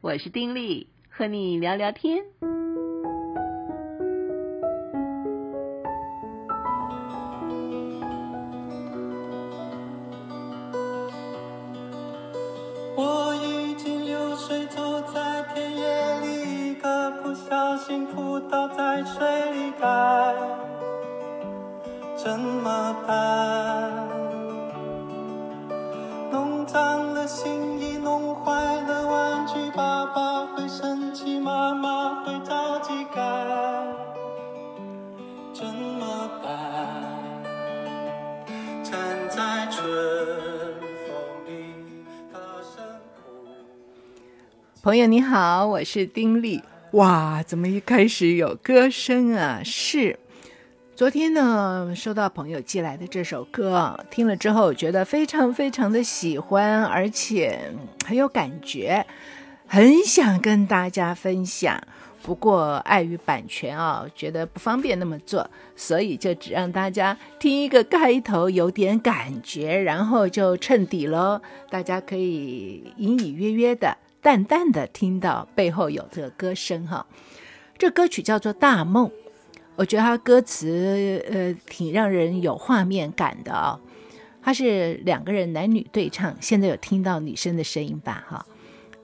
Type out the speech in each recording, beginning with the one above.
我是丁力，和你聊聊天。好，我是丁力。哇，怎么一开始有歌声啊？是。昨天呢，收到朋友寄来的这首歌，听了之后觉得非常非常的喜欢，而且很有感觉，很想跟大家分享。不过碍于版权啊，觉得不方便那么做，所以就只让大家听一个开头，有点感觉，然后就衬底喽。大家可以隐隐约约的、淡淡的听到背后有这个歌声哈。这歌曲叫做《大梦》。我觉得它歌词呃挺让人有画面感的哦，它是两个人男女对唱，现在有听到女生的声音吧哈。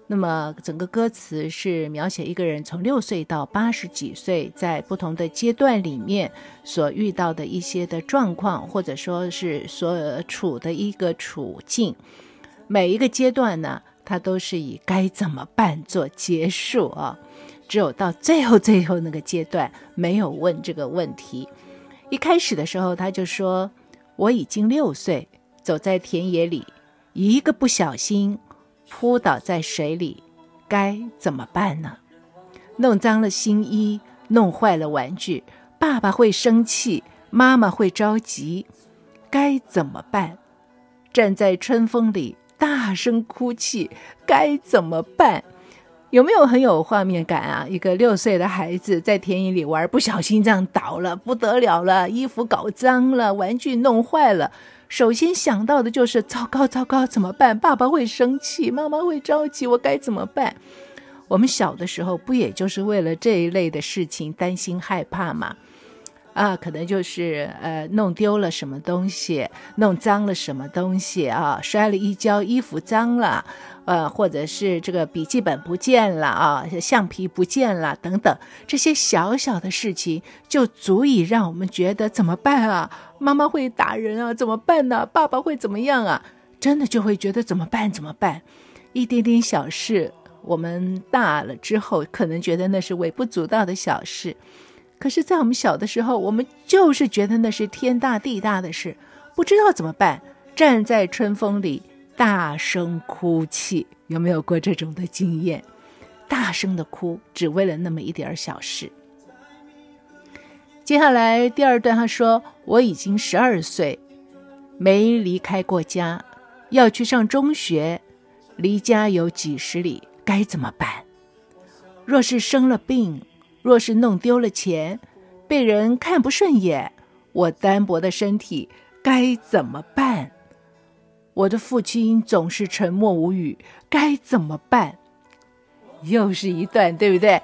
那么整个歌词是描写一个人从六岁到八十几岁，在不同的阶段里面所遇到的一些的状况，或者说是所处的一个处境。每一个阶段呢，他都是以该怎么办做结束啊。只有到最后最后那个阶段，没有问这个问题。一开始的时候，他就说：“我已经六岁，走在田野里，一个不小心扑倒在水里，该怎么办呢？弄脏了新衣，弄坏了玩具，爸爸会生气，妈妈会着急，该怎么办？站在春风里，大声哭泣，该怎么办？”有没有很有画面感啊？一个六岁的孩子在田野里玩，不小心这样倒了，不得了了，衣服搞脏了，玩具弄坏了。首先想到的就是糟糕，糟糕，怎么办？爸爸会生气，妈妈会着急，我该怎么办？我们小的时候不也就是为了这一类的事情担心害怕吗？啊，可能就是呃弄丢了什么东西，弄脏了什么东西啊，摔了一跤，衣服脏了，呃，或者是这个笔记本不见了啊，橡皮不见了等等，这些小小的事情就足以让我们觉得怎么办啊？妈妈会打人啊，怎么办呢？爸爸会怎么样啊？真的就会觉得怎么办？怎么办？一点点小事，我们大了之后可能觉得那是微不足道的小事。可是，在我们小的时候，我们就是觉得那是天大地大的事，不知道怎么办，站在春风里大声哭泣，有没有过这种的经验？大声的哭，只为了那么一点小事。接下来第二段，他说：“我已经十二岁，没离开过家，要去上中学，离家有几十里，该怎么办？若是生了病。”若是弄丢了钱，被人看不顺眼，我单薄的身体该怎么办？我的父亲总是沉默无语，该怎么办？又是一段，对不对？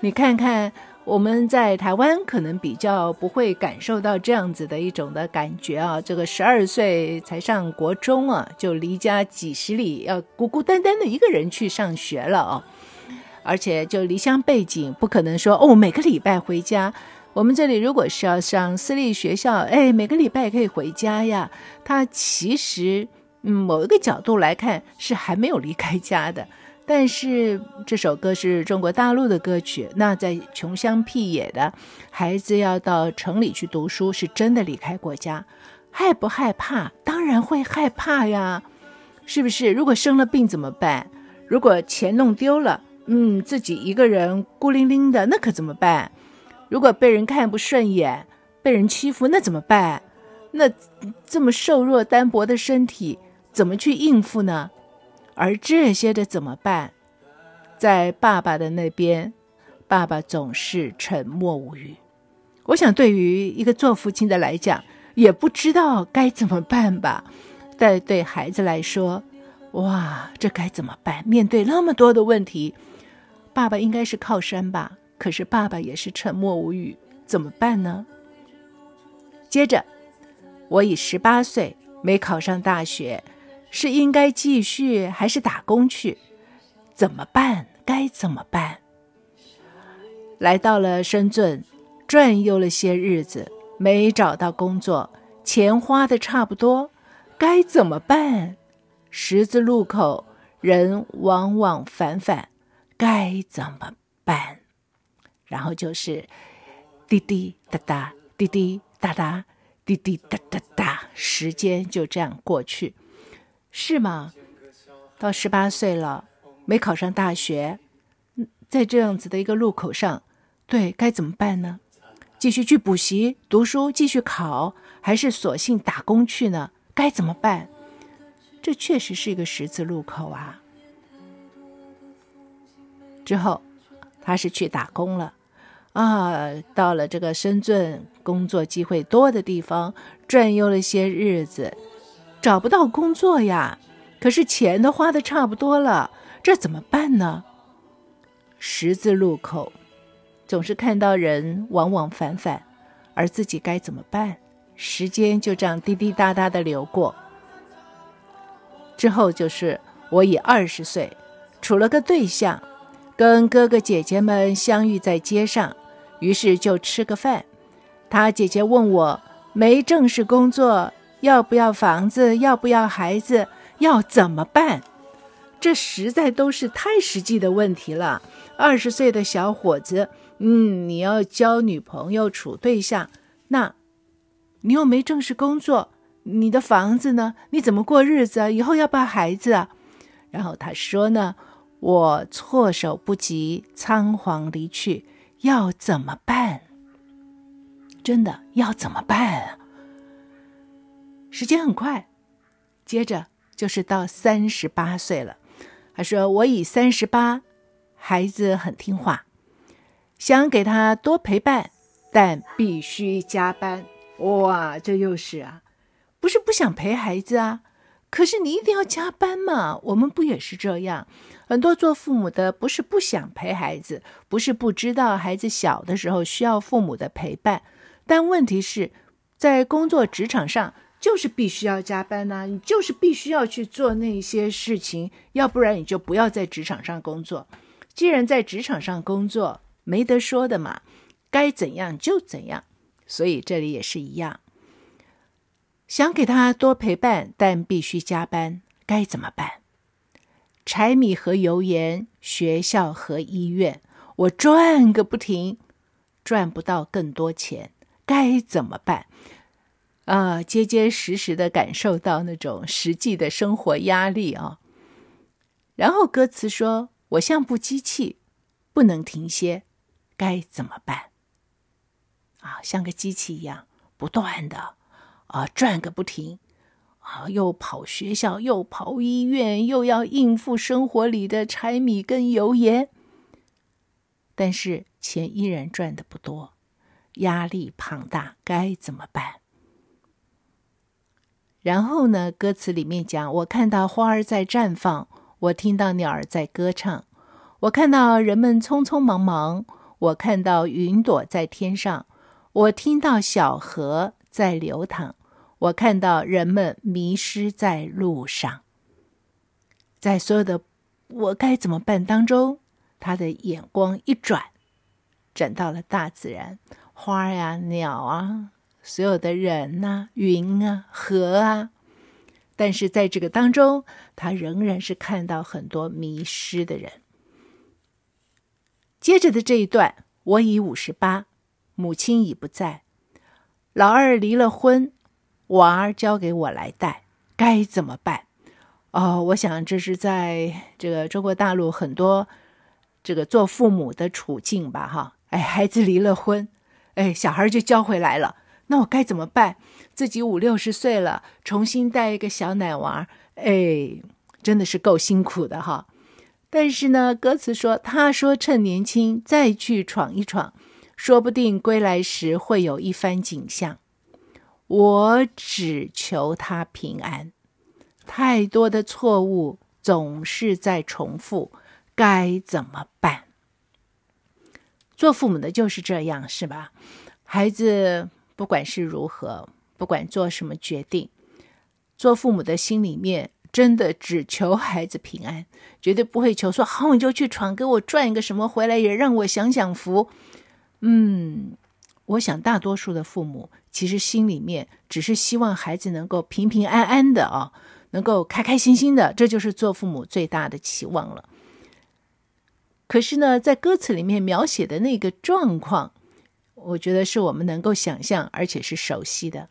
你看看，我们在台湾可能比较不会感受到这样子的一种的感觉啊。这个十二岁才上国中啊，就离家几十里，要孤孤单单的一个人去上学了啊。而且就离乡背井，不可能说哦，每个礼拜回家。我们这里如果是要上私立学校，哎，每个礼拜也可以回家呀。他其实，嗯，某一个角度来看是还没有离开家的。但是这首歌是中国大陆的歌曲，那在穷乡僻野的孩子要到城里去读书，是真的离开过家，害不害怕？当然会害怕呀，是不是？如果生了病怎么办？如果钱弄丢了？嗯，自己一个人孤零零的，那可怎么办？如果被人看不顺眼，被人欺负，那怎么办？那这么瘦弱单薄的身体，怎么去应付呢？而这些的怎么办？在爸爸的那边，爸爸总是沉默无语。我想，对于一个做父亲的来讲，也不知道该怎么办吧。但对孩子来说，哇，这该怎么办？面对那么多的问题，爸爸应该是靠山吧？可是爸爸也是沉默无语，怎么办呢？接着，我已十八岁，没考上大学，是应该继续还是打工去？怎么办？该怎么办？来到了深圳，转悠了些日子，没找到工作，钱花的差不多，该怎么办？十字路口，人往往反反，该怎么办？然后就是滴滴答答，滴滴答答，滴滴答答答，时间就这样过去，是吗？到十八岁了，没考上大学，在这样子的一个路口上，对，该怎么办呢？继续去补习、读书，继续考，还是索性打工去呢？该怎么办？这确实是一个十字路口啊！之后，他是去打工了，啊，到了这个深圳工作机会多的地方，转悠了些日子，找不到工作呀。可是钱都花的差不多了，这怎么办呢？十字路口，总是看到人往往返返，而自己该怎么办？时间就这样滴滴答答的流过。之后就是我已二十岁，处了个对象，跟哥哥姐姐们相遇在街上，于是就吃个饭。他姐姐问我没正式工作，要不要房子，要不要孩子，要怎么办？这实在都是太实际的问题了。二十岁的小伙子，嗯，你要交女朋友、处对象，那你又没正式工作。你的房子呢？你怎么过日子啊？以后要不要孩子啊？然后他说呢：“我措手不及，仓皇离去，要怎么办？真的要怎么办？”时间很快，接着就是到三十八岁了。他说：“我已三十八，孩子很听话，想给他多陪伴，但必须加班。”哇，这又是啊！不是不想陪孩子啊，可是你一定要加班嘛。我们不也是这样？很多做父母的不是不想陪孩子，不是不知道孩子小的时候需要父母的陪伴，但问题是，在工作职场上就是必须要加班呐，你就是必须要去做那些事情，要不然你就不要在职场上工作。既然在职场上工作，没得说的嘛，该怎样就怎样。所以这里也是一样。想给他多陪伴，但必须加班，该怎么办？柴米和油盐，学校和医院，我赚个不停，赚不到更多钱，该怎么办？啊，结结实实的感受到那种实际的生活压力啊。然后歌词说：“我像部机器，不能停歇，该怎么办？”啊，像个机器一样，不断的。啊，转个不停，啊，又跑学校，又跑医院，又要应付生活里的柴米跟油盐，但是钱依然赚的不多，压力庞大，该怎么办？然后呢，歌词里面讲，我看到花儿在绽放，我听到鸟儿在歌唱，我看到人们匆匆忙忙，我看到云朵在天上，我听到小河在流淌。我看到人们迷失在路上，在所有的“我该怎么办”当中，他的眼光一转，转到了大自然，花呀、鸟啊，所有的人呐、云啊、河啊。但是在这个当中，他仍然是看到很多迷失的人。接着的这一段，我已五十八，母亲已不在，老二离了婚。娃儿交给我来带，该怎么办？哦，我想这是在这个中国大陆很多这个做父母的处境吧，哈。哎，孩子离了婚，哎，小孩就交回来了，那我该怎么办？自己五六十岁了，重新带一个小奶娃，哎，真的是够辛苦的哈。但是呢，歌词说，他说趁年轻再去闯一闯，说不定归来时会有一番景象。我只求他平安，太多的错误总是在重复，该怎么办？做父母的就是这样，是吧？孩子不管是如何，不管做什么决定，做父母的心里面真的只求孩子平安，绝对不会求说好你就去闯，给我赚一个什么回来，也让我享享福。嗯，我想大多数的父母其实心里面只是希望孩子能够平平安安的啊，能够开开心心的，这就是做父母最大的期望了。可是呢，在歌词里面描写的那个状况，我觉得是我们能够想象，而且是熟悉的。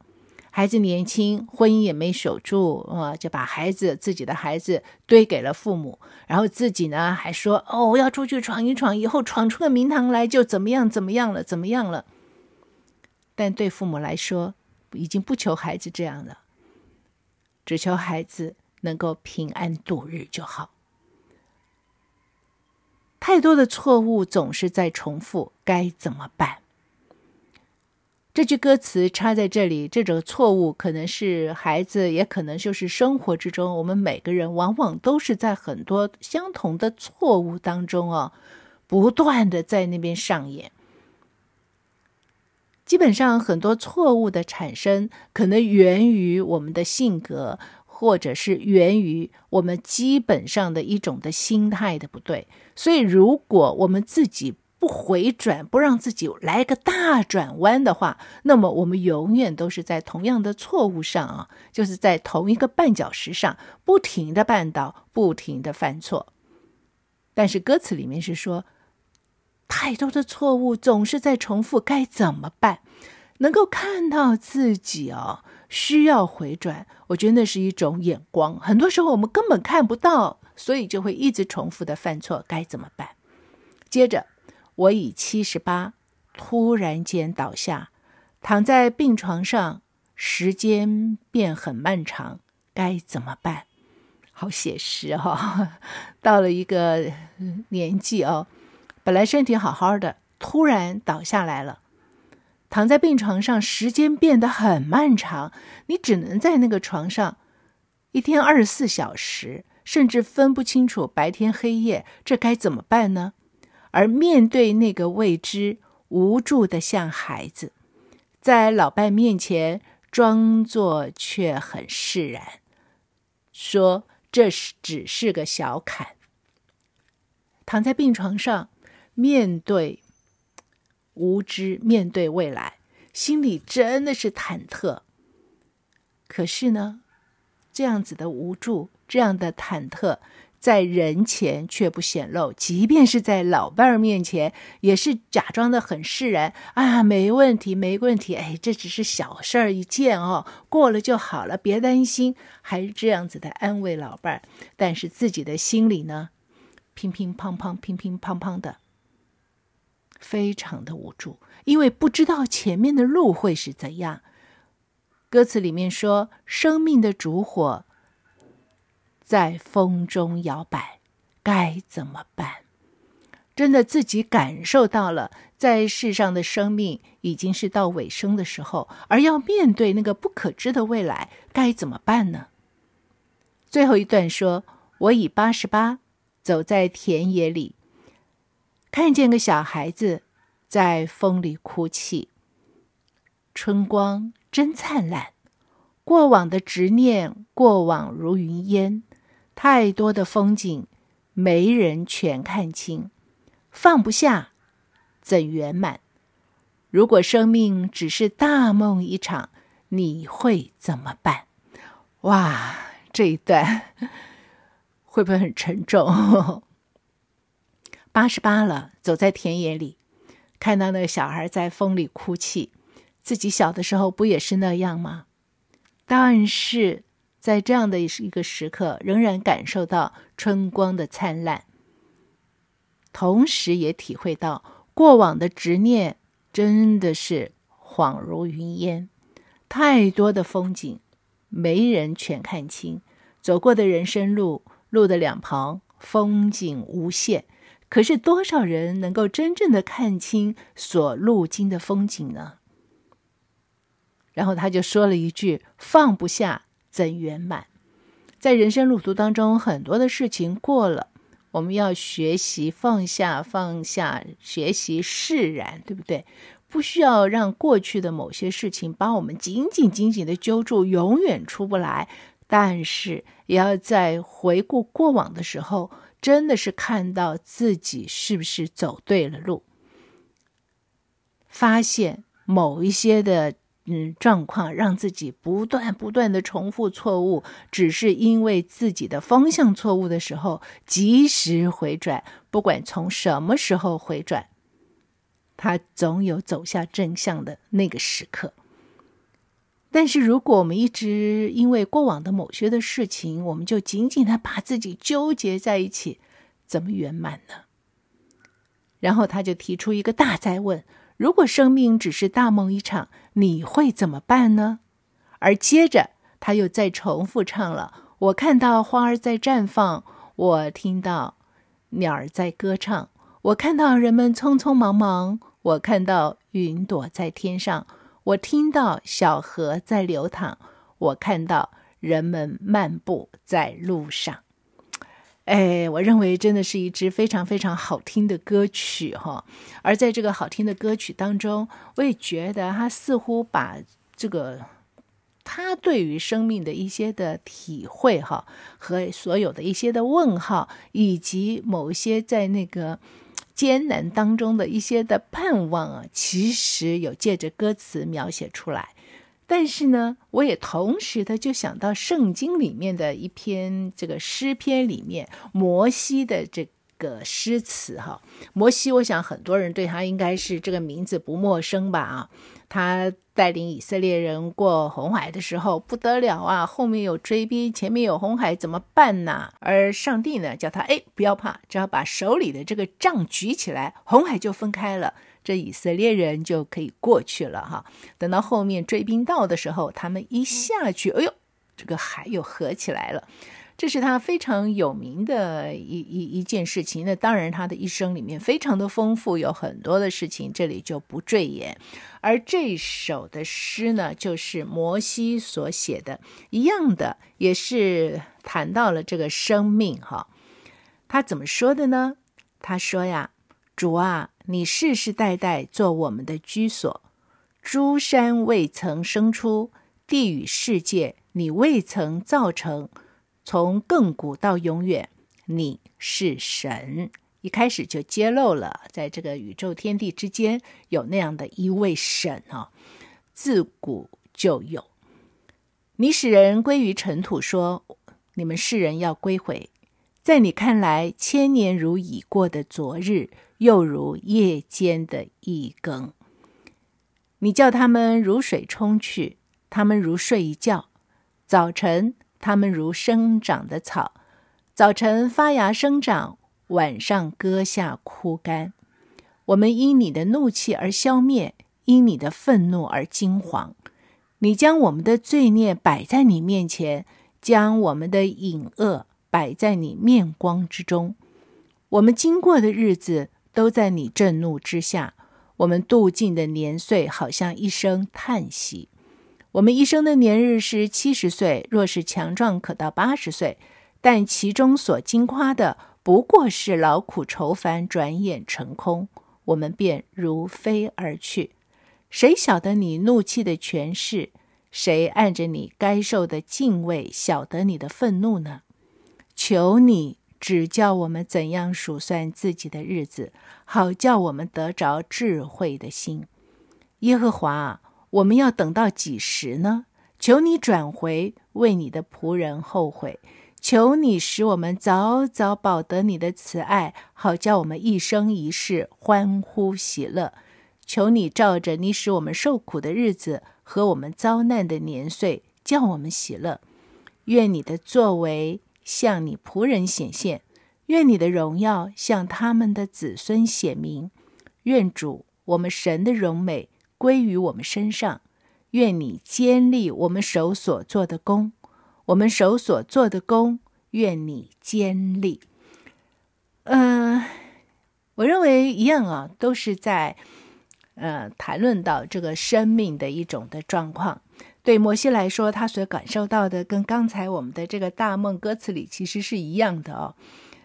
孩子年轻，婚姻也没守住啊，就把孩子自己的孩子堆给了父母，然后自己呢还说：“哦，要出去闯一闯，以后闯出个名堂来就怎么样怎么样了，怎么样了。”但对父母来说，已经不求孩子这样了，只求孩子能够平安度日就好。太多的错误总是在重复，该怎么办？这句歌词插在这里，这种错误可能是孩子，也可能就是生活之中，我们每个人往往都是在很多相同的错误当中哦，不断的在那边上演。基本上，很多错误的产生，可能源于我们的性格，或者是源于我们基本上的一种的心态的不对。所以，如果我们自己，不回转，不让自己来个大转弯的话，那么我们永远都是在同样的错误上啊，就是在同一个绊脚石上不停的绊倒，不停的犯错。但是歌词里面是说，太多的错误总是在重复，该怎么办？能够看到自己哦，需要回转，我觉得那是一种眼光。很多时候我们根本看不到，所以就会一直重复的犯错，该怎么办？接着。我以七十八，突然间倒下，躺在病床上，时间变很漫长，该怎么办？好写实哈、哦！到了一个年纪哦，本来身体好好的，突然倒下来了，躺在病床上，时间变得很漫长，你只能在那个床上一天二十四小时，甚至分不清楚白天黑夜，这该怎么办呢？而面对那个未知，无助的像孩子，在老伴面前装作却很释然，说这是只是个小坎。躺在病床上，面对无知，面对未来，心里真的是忐忑。可是呢，这样子的无助，这样的忐忑。在人前却不显露，即便是在老伴儿面前，也是假装的很释然啊，没问题，没问题，哎，这只是小事儿一件哦，过了就好了，别担心，还是这样子的安慰老伴儿。但是自己的心里呢，乒乒乓乓，乒乒乓乓的，非常的无助，因为不知道前面的路会是怎样。歌词里面说，生命的烛火。在风中摇摆，该怎么办？真的自己感受到了，在世上的生命已经是到尾声的时候，而要面对那个不可知的未来，该怎么办呢？最后一段说：“我已八十八，走在田野里，看见个小孩子在风里哭泣。春光真灿烂，过往的执念，过往如云烟。”太多的风景，没人全看清，放不下，怎圆满？如果生命只是大梦一场，你会怎么办？哇，这一段会不会很沉重？八十八了，走在田野里，看到那个小孩在风里哭泣，自己小的时候不也是那样吗？但是。在这样的一个时刻，仍然感受到春光的灿烂，同时也体会到过往的执念真的是恍如云烟，太多的风景没人全看清，走过的人生路，路的两旁风景无限，可是多少人能够真正的看清所路经的风景呢？然后他就说了一句：“放不下。”怎圆满？在人生路途当中，很多的事情过了，我们要学习放下，放下，学习释然，对不对？不需要让过去的某些事情把我们紧紧紧紧的揪住，永远出不来。但是，也要在回顾过往的时候，真的是看到自己是不是走对了路，发现某一些的嗯状况，让自己不断不断的重复错误，只是因为自己的方向错误的时候，及时回转，不管从什么时候回转。他总有走下正向的那个时刻，但是如果我们一直因为过往的某些的事情，我们就紧紧的把自己纠结在一起，怎么圆满呢？然后他就提出一个大哉问：如果生命只是大梦一场，你会怎么办呢？而接着他又再重复唱了：我看到花儿在绽放，我听到鸟儿在歌唱，我看到人们匆匆忙忙。我看到云朵在天上，我听到小河在流淌，我看到人们漫步在路上。哎，我认为真的是一支非常非常好听的歌曲哈。而在这个好听的歌曲当中，我也觉得他似乎把这个他对于生命的一些的体会哈，和所有的一些的问号，以及某些在那个。艰难当中的一些的盼望啊，其实有借着歌词描写出来。但是呢，我也同时的就想到圣经里面的一篇这个诗篇里面，摩西的这个诗词哈。摩西，我想很多人对他应该是这个名字不陌生吧啊。他带领以色列人过红海的时候不得了啊，后面有追兵，前面有红海，怎么办呢？而上帝呢，叫他哎，不要怕，只要把手里的这个杖举起来，红海就分开了，这以色列人就可以过去了哈。等到后面追兵到的时候，他们一下去，哎呦，这个海又合起来了。这是他非常有名的一一一件事情。那当然，他的一生里面非常的丰富，有很多的事情，这里就不赘言。而这首的诗呢，就是摩西所写的，一样的，也是谈到了这个生命哈。他怎么说的呢？他说呀：“主啊，你世世代代做我们的居所，诸山未曾生出，地与世界你未曾造成。”从亘古到永远，你是神。一开始就揭露了，在这个宇宙天地之间有那样的一位神啊，自古就有。你使人归于尘土，说你们世人要归回。在你看来，千年如已过的昨日，又如夜间的一更。你叫他们如水冲去，他们如睡一觉，早晨。他们如生长的草，早晨发芽生长，晚上割下枯干。我们因你的怒气而消灭，因你的愤怒而惊惶。你将我们的罪孽摆在你面前，将我们的隐恶摆在你面光之中。我们经过的日子都在你震怒之下，我们度尽的年岁好像一声叹息。我们一生的年日是七十岁，若是强壮，可到八十岁。但其中所经夸的，不过是劳苦愁烦，转眼成空，我们便如飞而去。谁晓得你怒气的权势？谁按着你该受的敬畏，晓得你的愤怒呢？求你指教我们怎样数算自己的日子，好叫我们得着智慧的心。耶和华。我们要等到几时呢？求你转回，为你的仆人后悔。求你使我们早早保得你的慈爱，好叫我们一生一世欢呼喜乐。求你照着你使我们受苦的日子和我们遭难的年岁，叫我们喜乐。愿你的作为向你仆人显现，愿你的荣耀向他们的子孙显明。愿主我们神的荣美。归于我们身上，愿你坚立我们手所做的工，我们手所做的工，愿你坚立。嗯、我认为一样啊，都是在呃谈论到这个生命的一种的状况。对摩西来说，他所感受到的跟刚才我们的这个大梦歌词里其实是一样的哦。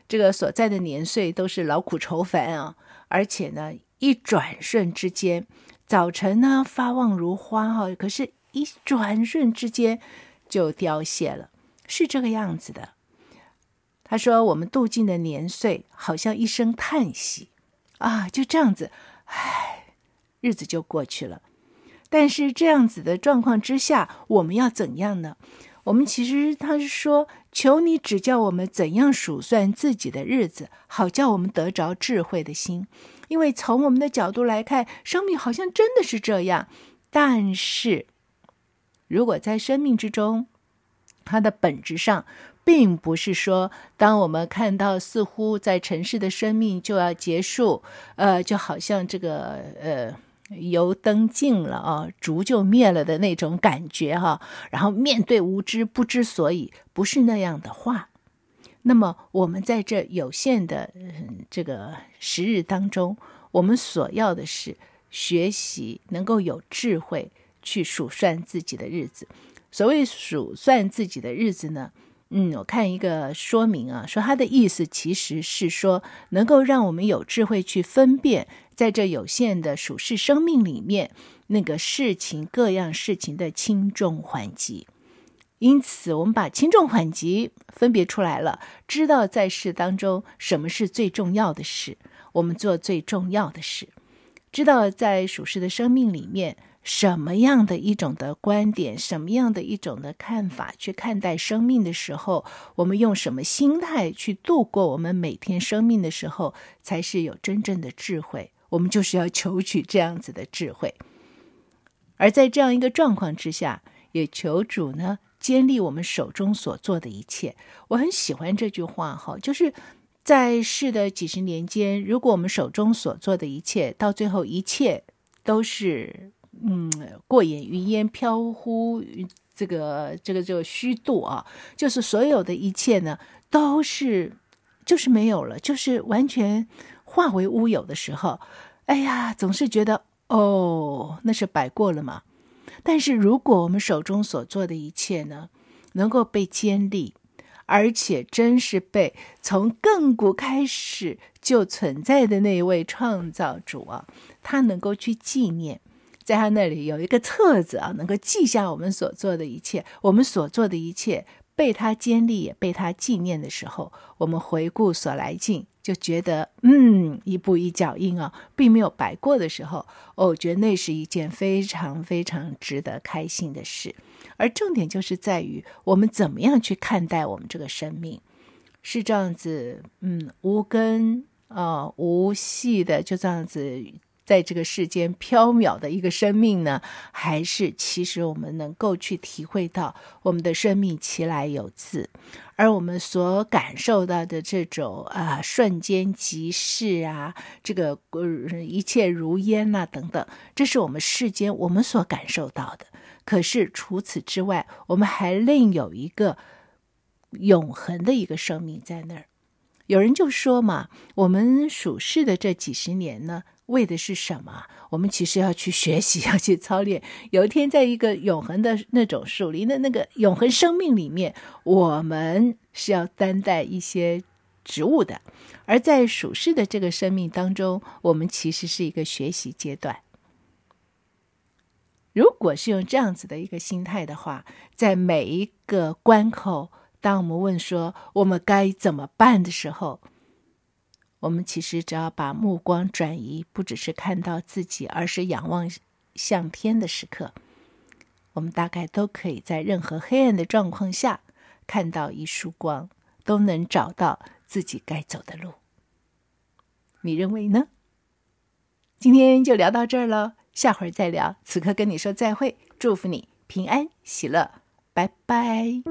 这个所在的年岁都是劳苦愁烦啊，而且呢，一转瞬之间，早晨呢发旺如花哈，可是，一转瞬之间就凋谢了，是这个样子的。他说：“我们度尽的年岁，好像一声叹息啊，就这样子，唉，日子就过去了。但是这样子的状况之下，我们要怎样呢？我们其实他是说，求你指教我们怎样数算自己的日子，好叫我们得着智慧的心。因为从我们的角度来看，生命好像真的是这样。但是，如果在生命之中，它的本质上。”并不是说，当我们看到似乎在尘世的生命就要结束，呃，就好像这个呃油灯尽了啊，烛就灭了的那种感觉哈。然后面对无知不知所以，不是那样的话。那么我们在这有限的这个时日当中，我们所要的是学习，能够有智慧去数算自己的日子。所谓数算自己的日子呢？嗯，我看一个说明啊，说他的意思其实是说，能够让我们有智慧去分辨，在这有限的属世生命里面，那个事情各样事情的轻重缓急。因此，我们把轻重缓急分别出来了，知道在世当中什么是最重要的事，我们做最重要的事；知道在属世的生命里面。什么样的一种的观点，什么样的一种的看法去看待生命的时候，我们用什么心态去度过我们每天生命的时候，才是有真正的智慧。我们就是要求取这样子的智慧，而在这样一个状况之下，也求主呢坚立我们手中所做的一切。我很喜欢这句话哈，就是在世的几十年间，如果我们手中所做的一切，到最后一切都是。嗯，过眼云烟，飘忽这个这个这个虚度啊，就是所有的一切呢，都是就是没有了，就是完全化为乌有的时候，哎呀，总是觉得哦，那是白过了嘛。但是如果我们手中所做的一切呢，能够被坚立，而且真是被从亘古开始就存在的那一位创造主啊，他能够去纪念。在他那里有一个册子啊，能够记下我们所做的一切，我们所做的一切被他坚立，也被他纪念的时候，我们回顾所来径，就觉得嗯，一步一脚印啊，并没有白过的时候，哦，我觉得那是一件非常非常值得开心的事。而重点就是在于我们怎么样去看待我们这个生命，是这样子，嗯，无根啊、无系的，就这样子。在这个世间飘渺的一个生命呢，还是其实我们能够去体会到我们的生命其来有自，而我们所感受到的这种啊瞬间即逝啊，这个呃一切如烟呐、等等，这是我们世间我们所感受到的。可是除此之外，我们还另有一个永恒的一个生命在那儿。有人就说嘛，我们属世的这几十年呢。为的是什么？我们其实要去学习，要去操练。有一天，在一个永恒的那种属灵的那个永恒生命里面，我们是要担待一些职务的。而在属世的这个生命当中，我们其实是一个学习阶段。如果是用这样子的一个心态的话，在每一个关口，当我们问说我们该怎么办的时候，我们其实只要把目光转移，不只是看到自己，而是仰望向天的时刻，我们大概都可以在任何黑暗的状况下看到一束光，都能找到自己该走的路。你认为呢？今天就聊到这儿了，下回再聊。此刻跟你说再会，祝福你平安喜乐，拜拜。